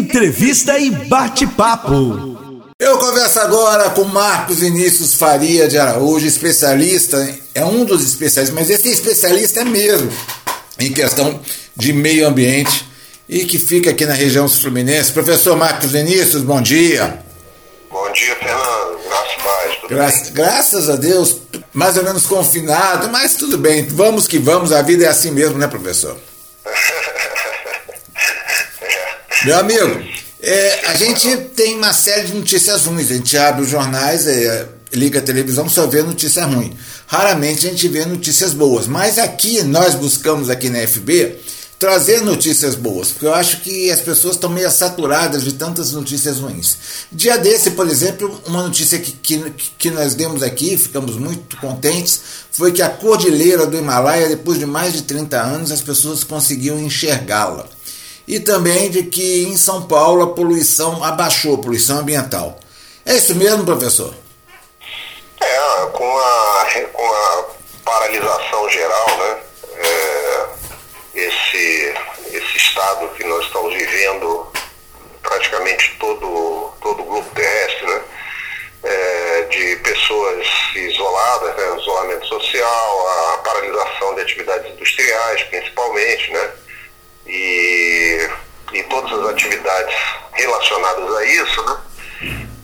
Entrevista e bate-papo. Eu converso agora com Marcos Vinícius Faria de Araújo, especialista, é um dos especialistas, mas esse especialista é mesmo em questão de meio ambiente e que fica aqui na região Fluminense. Professor Marcos Vinícius, bom dia. Bom dia, Fernando. Graças a. Gra graças a Deus, mais ou menos confinado, mas tudo bem. Vamos que vamos, a vida é assim mesmo, né, professor? Meu amigo, é, a gente tem uma série de notícias ruins. A gente abre os jornais, é, liga a televisão, só vê notícia ruim. Raramente a gente vê notícias boas. Mas aqui, nós buscamos aqui na FB trazer notícias boas, porque eu acho que as pessoas estão meio saturadas de tantas notícias ruins. Dia desse, por exemplo, uma notícia que, que, que nós demos aqui, ficamos muito contentes, foi que a cordilheira do Himalaia, depois de mais de 30 anos, as pessoas conseguiam enxergá-la e também de que em São Paulo a poluição abaixou, a poluição ambiental. É isso mesmo, professor? É, com a, com a paralisação geral, né? É, esse, esse estado que nós estamos vivendo, praticamente todo, todo o globo terrestre, né? É, de pessoas isoladas, né? isolamento social, a paralisação de atividades industriais, principalmente, né? E, e todas as atividades relacionadas a isso, né?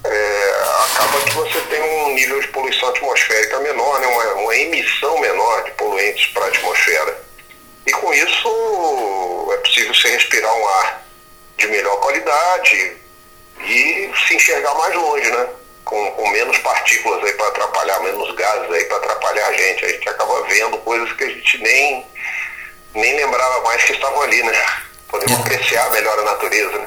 É, acaba que você tem um nível de poluição atmosférica menor, né? uma, uma emissão menor de poluentes para a atmosfera. E com isso é possível se respirar um ar de melhor qualidade e se enxergar mais longe, né? Com, com menos partículas aí para atrapalhar, menos gases aí para atrapalhar a gente. A gente acaba vendo coisas que a gente nem nem lembrava mais que estavam ali, né? Podemos apreciar melhor a natureza, né?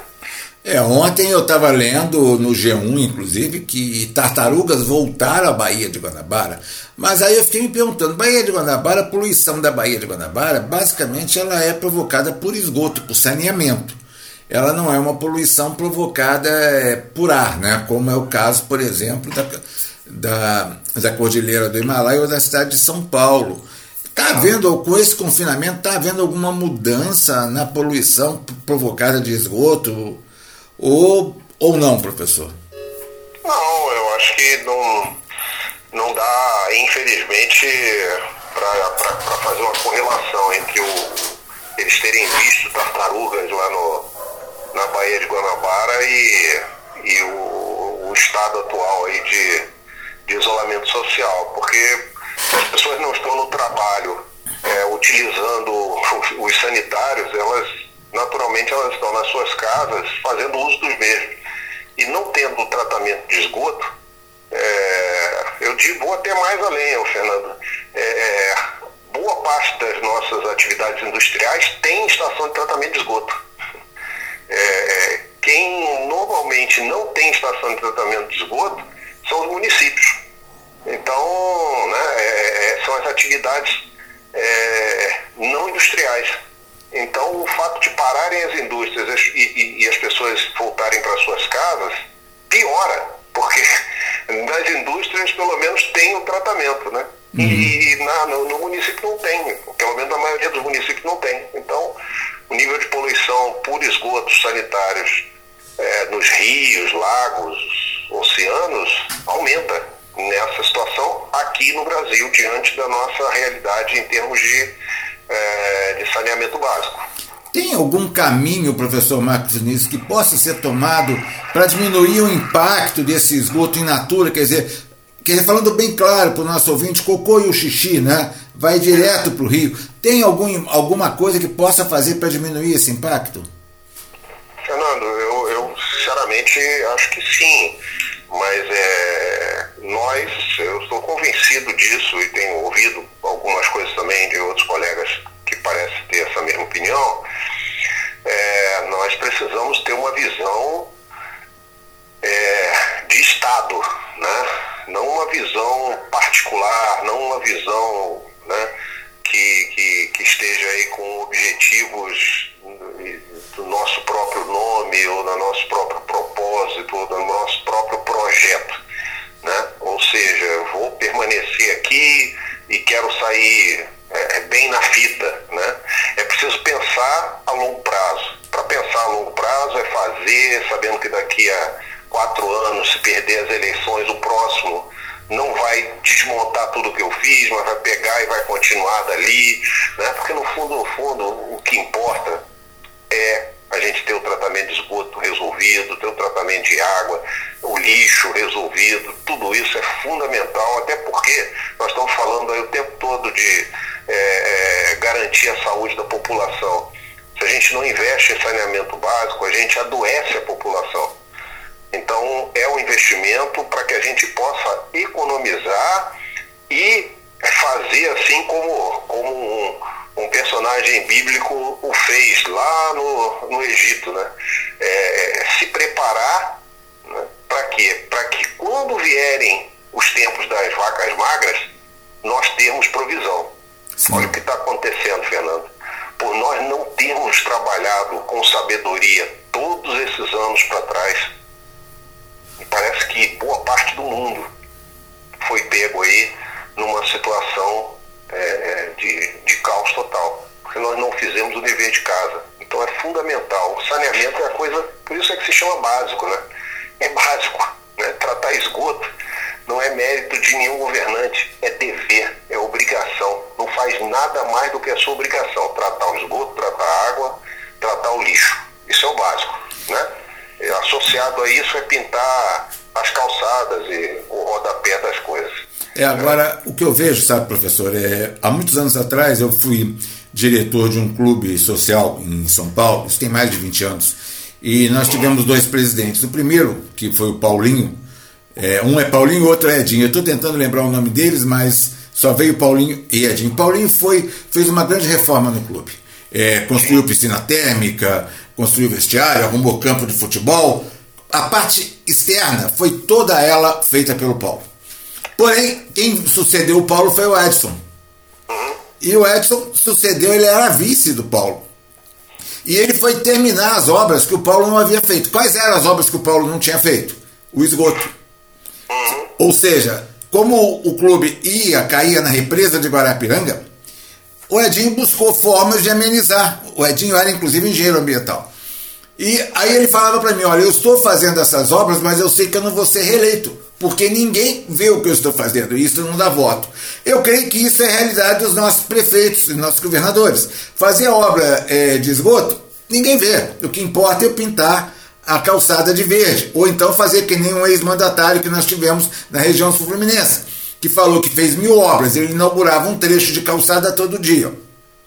É, ontem eu estava lendo no G1, inclusive, que tartarugas voltaram à Baía de Guanabara. Mas aí eu fiquei me perguntando, Baía de Guanabara, a poluição da Baía de Guanabara, basicamente ela é provocada por esgoto, por saneamento. Ela não é uma poluição provocada é, por ar, né? como é o caso, por exemplo, da, da, da Cordilheira do Himalaia ou da cidade de São Paulo. Está havendo, com esse confinamento, está havendo alguma mudança na poluição provocada de esgoto? Ou, ou não, professor? Não, eu acho que não, não dá, infelizmente, para fazer uma correlação entre o, eles terem visto tartarugas lá no, na Baía de Guanabara e, e o, o estado atual aí de, de isolamento social, porque as pessoas não estão no trabalho é, utilizando os sanitários, elas naturalmente elas estão nas suas casas fazendo uso dos mesmos. E não tendo tratamento de esgoto, é, eu digo, vou até mais além, Fernando. É, é, boa parte das nossas atividades industriais tem estação de tratamento de esgoto. É, quem normalmente não tem estação de tratamento de esgoto são os municípios. Então, né, é, é, são as atividades é, não industriais. Então, o fato de pararem as indústrias e, e, e as pessoas voltarem para suas casas piora, porque nas indústrias, pelo menos, tem o tratamento, né? Uhum. E na, no, no, município não tem, pelo menos na maioria dos municípios não tem. Então, o nível de poluição por esgotos sanitários é, nos rios, lagos, oceanos aumenta nessa situação aqui no Brasil, diante da nossa realidade em termos de, é, de saneamento básico. Tem algum caminho, professor Marcos Vinícius, que possa ser tomado para diminuir o impacto desse esgoto in natura? Quer dizer, quer dizer falando bem claro para o nosso ouvinte, cocô e o xixi, né? Vai direto para o rio. Tem algum, alguma coisa que possa fazer para diminuir esse impacto? Fernando, eu, eu sinceramente acho que sim mas é, nós, eu estou convencido disso e tenho ouvido algumas coisas também de outros colegas que parecem ter essa mesma opinião, é, nós precisamos ter uma visão é, de Estado, né? não uma visão particular, não uma visão né, que, que, que esteja aí com objetivos do nosso próprio nome ou do nosso próprio propósito ou do nosso próprio projeto. Permanecer aqui e quero sair é, bem na fita. Né? É preciso pensar a longo prazo. Para pensar a longo prazo, é fazer, sabendo que daqui a quatro anos, se perder as eleições, o próximo não vai desmontar tudo que eu fiz, mas vai pegar e vai continuar dali, né? porque no fundo, no fundo, o que importa é a gente ter o tratamento de esgoto resolvido, ter o tratamento de água, o lixo resolvido, tudo isso é fundamental, até porque nós estamos falando aí o tempo todo de é, é, garantir a saúde da população. Se a gente não investe em saneamento básico, a gente adoece a população. Então, é um investimento para que a gente possa economizar e fazer assim como, como um, um personagem bíblico o fez lá no, no Egito, né? É, se preparar né? para quê? Para que quando vierem os tempos das vacas magras, nós temos provisão. Sim. Olha o que está acontecendo, Fernando. Por nós não termos trabalhado com sabedoria todos esses anos para trás, e parece que boa parte do mundo foi pego aí numa situação é, é, de caos total, porque nós não fizemos o dever de casa. Então é fundamental. O saneamento é a coisa, por isso é que se chama básico, né? É básico. Né? Tratar esgoto não é mérito de nenhum governante, é dever, é obrigação. Não faz nada mais do que a sua obrigação. Tratar o esgoto, tratar a água, tratar o lixo. Isso é o básico. Né? associado a isso é pintar as calçadas e o rodapé das coisas. É, agora, o que eu vejo, sabe, professor, é, há muitos anos atrás eu fui diretor de um clube social em São Paulo, isso tem mais de 20 anos, e nós tivemos dois presidentes. O primeiro, que foi o Paulinho, é, um é Paulinho, o outro é Edinho. Eu estou tentando lembrar o nome deles, mas só veio Paulinho e Edinho. Paulinho foi, fez uma grande reforma no clube. É, construiu piscina térmica, construiu vestiário, arrumou campo de futebol. A parte externa foi toda ela feita pelo Paulo. Porém, quem sucedeu o Paulo foi o Edson. E o Edson sucedeu, ele era vice do Paulo. E ele foi terminar as obras que o Paulo não havia feito. Quais eram as obras que o Paulo não tinha feito? O esgoto. Ou seja, como o clube ia, caía na represa de Guarapiranga, o Edinho buscou formas de amenizar. O Edinho era inclusive engenheiro ambiental. E aí ele falava para mim: olha, eu estou fazendo essas obras, mas eu sei que eu não vou ser reeleito, porque ninguém vê o que eu estou fazendo, isso não dá voto. Eu creio que isso é a realidade dos nossos prefeitos, dos nossos governadores. Fazer obra é, de esgoto, ninguém vê. O que importa é pintar a calçada de verde, ou então fazer que nem um ex-mandatário que nós tivemos na região sul-fluminense que falou que fez mil obras, ele inaugurava um trecho de calçada todo dia.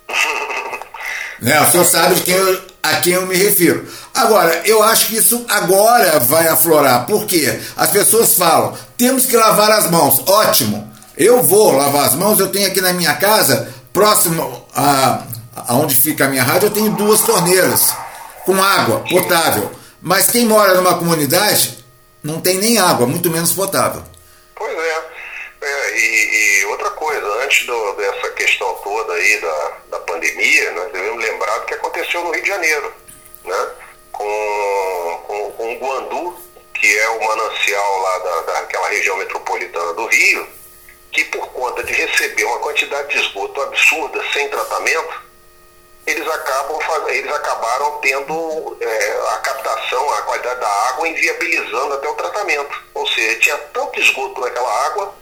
né? O senhor sabe de quem eu, a quem eu me refiro. Agora, eu acho que isso agora vai aflorar, porque as pessoas falam, temos que lavar as mãos. Ótimo, eu vou lavar as mãos, eu tenho aqui na minha casa, próximo a, a onde fica a minha rádio, eu tenho duas torneiras com água potável. Mas quem mora numa comunidade não tem nem água, muito menos potável. Pois é. E, e, outra coisa, antes do, dessa questão toda aí da, da pandemia, nós devemos lembrar do que aconteceu no Rio de Janeiro, né? com, com, com o Guandu, que é o manancial lá da, daquela região metropolitana do Rio, que por conta de receber uma quantidade de esgoto absurda sem tratamento, eles, acabam, eles acabaram tendo é, a captação, a qualidade da água inviabilizando até o tratamento. Ou seja, tinha tanto esgoto naquela água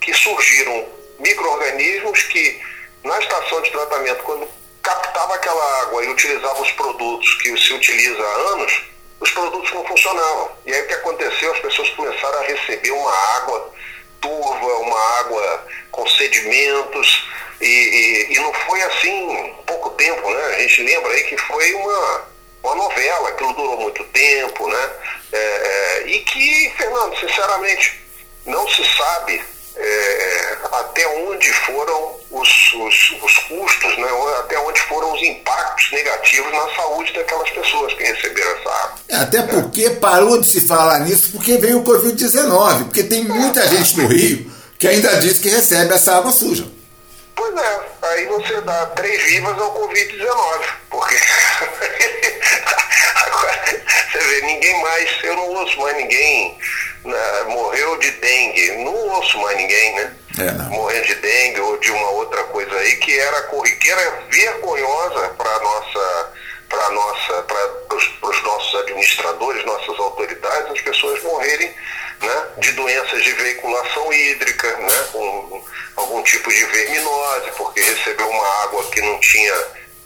que surgiram micro-organismos que, na estação de tratamento, quando captava aquela água e utilizava os produtos que se utiliza há anos, os produtos não funcionavam. E aí o que aconteceu? As pessoas começaram a receber uma água turva, uma água com sedimentos, e, e, e não foi assim pouco tempo, né? A gente lembra aí que foi uma, uma novela, aquilo durou muito tempo, né? É, é, e que, Fernando, sinceramente, não se sabe é, até onde foram os, os, os, custos, né, até onde foram os impactos negativos na saúde daquelas pessoas que receberam essa água. É, até porque parou de se falar nisso porque veio o Covid-19, porque tem muita gente no Rio que ainda diz que recebe essa água suja. Pois é, aí você dá três vivas ao Covid-19, porque agora você vê, ninguém mais, eu não ouço mais ninguém né, morreu de dengue. Não ouço mais ninguém, né? É, Morrendo de dengue ou de uma outra coisa aí que era corriqueira vergonhosa para nossa para nossa para os nossos administradores, nossas autoridades, as pessoas morrerem né, de doenças de veiculação hídrica, né, com algum tipo de verminose, porque recebeu uma água que não tinha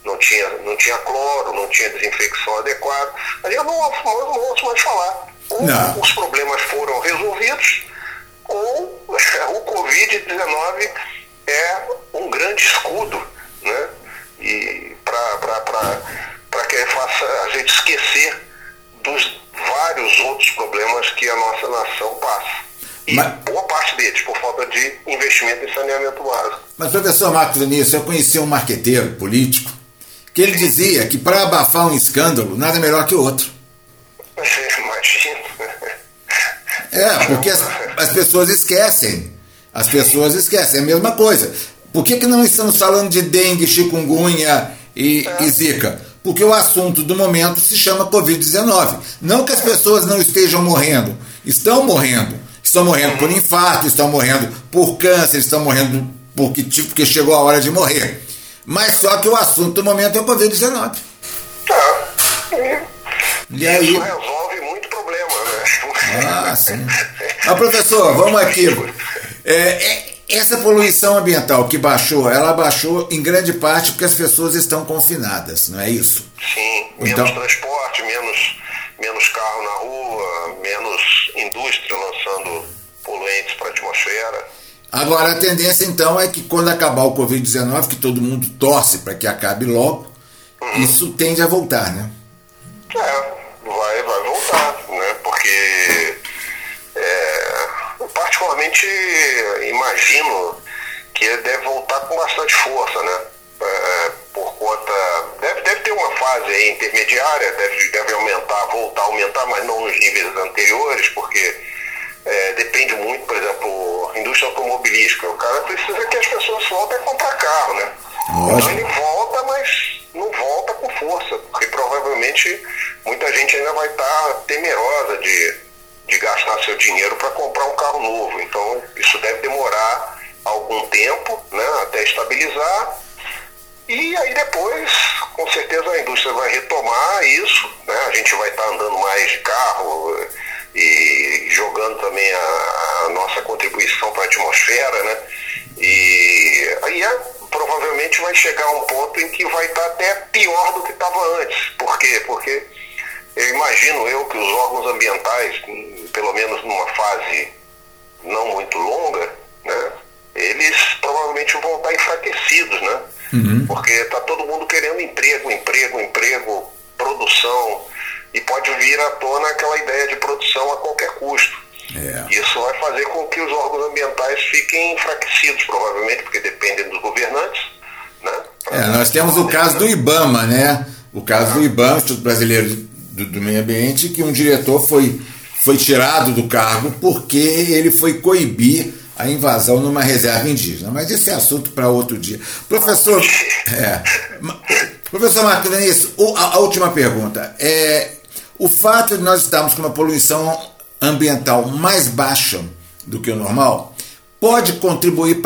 não tinha, não tinha cloro, não tinha desinfecção adequada. Ali eu não, não, não ouço mais falar. Ou não. os problemas foram resolvidos, ou o Covid-19 é um grande escudo né? para que faça a gente esquecer dos vários outros problemas que a nossa nação passa. E Mas... boa parte deles por falta de investimento em saneamento básico. Mas, professor Marcos Vinícius, eu conheci um marqueteiro político que ele dizia que para abafar um escândalo, nada melhor que outro. É, porque as, as, pessoas esquecem. As pessoas esquecem. É a mesma coisa. Por que, que não estamos falando de dengue, chikungunya e, é. e zika? Porque o assunto do momento se chama Covid-19. Não que as pessoas não estejam morrendo. Estão morrendo. Estão morrendo por infarto, estão morrendo por câncer, estão morrendo porque, porque chegou a hora de morrer. Mas só que o assunto do momento é o Covid-19. Tá. E aí? Ah, sim. Mas, professor, vamos aqui. É, é, essa poluição ambiental que baixou, ela baixou em grande parte porque as pessoas estão confinadas, não é isso? Sim, menos então... transporte, menos, menos carro na rua, menos indústria lançando poluentes para a atmosfera. Agora, a tendência então é que quando acabar o Covid-19, que todo mundo torce para que acabe logo, uhum. isso tende a voltar, né? É, particularmente imagino que ele deve voltar com bastante força, né? É, por conta. Deve, deve ter uma fase intermediária, deve, deve aumentar, voltar a aumentar, mas não nos níveis anteriores, porque é, depende muito, por exemplo, indústria automobilística. O cara precisa que as pessoas voltem a comprar carro, né? Então ele volta, mas não volta com força, porque provavelmente muita gente ainda vai estar temerosa de, de gastar seu dinheiro para comprar um carro novo. Então isso deve demorar algum tempo né, até estabilizar. E aí depois, com certeza, a indústria vai retomar isso, né? a gente vai estar andando mais de carro e jogando também a, a nossa contribuição para a atmosfera, né? E aí é, provavelmente vai chegar um ponto em que vai estar até pior do que estava antes. Por quê? Porque eu imagino eu que os órgãos ambientais, pelo menos numa fase não muito longa, né? Eles provavelmente vão estar enfraquecidos, né? Uhum. Porque está todo mundo querendo emprego, emprego, emprego, produção, e pode vir à tona aquela ideia de produção a qualquer custo. É. Isso vai fazer com que os órgãos ambientais fiquem enfraquecidos, provavelmente, porque dependem dos governantes. Né? É, nós temos o caso do IBAMA, né? O caso do IBAMA, Instituto Brasileiro do, do Meio Ambiente, que um diretor foi, foi tirado do cargo porque ele foi coibir a invasão numa reserva indígena. Mas esse é assunto para outro dia. Professor, é, professor Marco Denise, a, a última pergunta. É, o fato de nós estarmos com uma poluição ambiental mais baixa do que o normal pode contribuir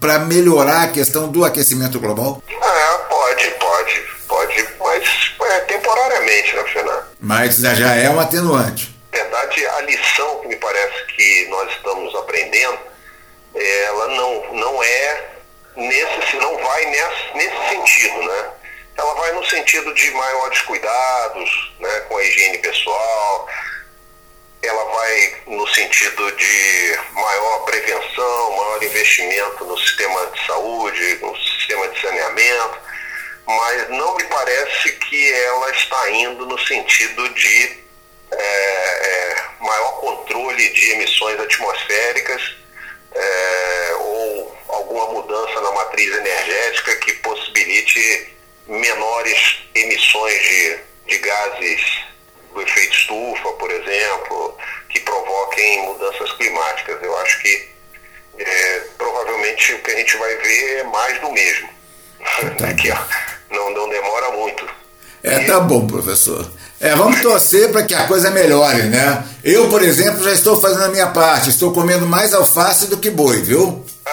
para melhorar a questão do aquecimento global? Ah, pode, pode, pode, mas é, temporariamente, né, Fernando? Mas já é um atenuante. Na verdade, a lição que me parece que nós estamos aprendendo, ela não, não é nesse, não vai nesse, nesse sentido, né? ela vai no sentido de maiores cuidados né, com a higiene pessoal, ela vai no sentido de maior prevenção, maior investimento no sistema de saúde, no sistema de saneamento, mas não me parece que ela está indo no sentido de é, é, maior controle de emissões atmosféricas é, ou alguma mudança na matriz energética que possibilite menores emissões de, de gases do efeito estufa, por exemplo, que provoquem mudanças climáticas. Eu acho que é, provavelmente o que a gente vai ver é mais do mesmo. Daqui, ó, não, não demora muito. É, tá bom, professor. É, vamos torcer para que a coisa melhore, né? Eu, por exemplo, já estou fazendo a minha parte. Estou comendo mais alface do que boi, viu?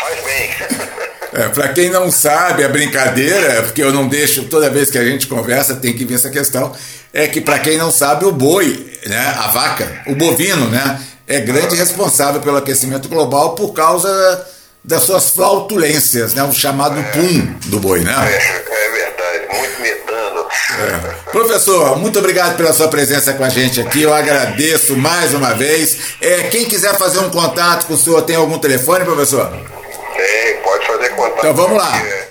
Faz bem. É, para quem não sabe a brincadeira, porque eu não deixo, toda vez que a gente conversa tem que ver essa questão, é que para quem não sabe, o boi, né, a vaca, o bovino, né, é grande responsável pelo aquecimento global por causa das suas flautulências, né, o chamado pum do boi, né? É, é verdade, muito metano. É. Professor, muito obrigado pela sua presença com a gente aqui. Eu agradeço mais uma vez. É, quem quiser fazer um contato com o senhor, tem algum telefone, professor? Tem, pode fazer contato. Então vamos lá. É,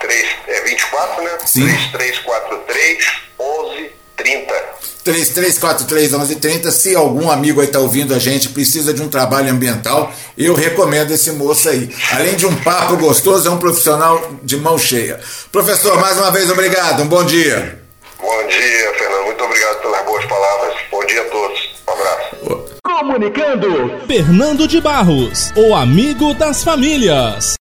3, é 24, né? Sim. 3343 1130. 33431130. Se algum amigo aí está ouvindo a gente, precisa de um trabalho ambiental, eu recomendo esse moço aí. Além de um papo gostoso, é um profissional de mão cheia. Professor, mais uma vez obrigado. Um bom dia. Bom dia, Fernando. Muito obrigado pelas boas palavras. Bom dia a todos. Um abraço. Comunicando Fernando de Barros, o amigo das famílias.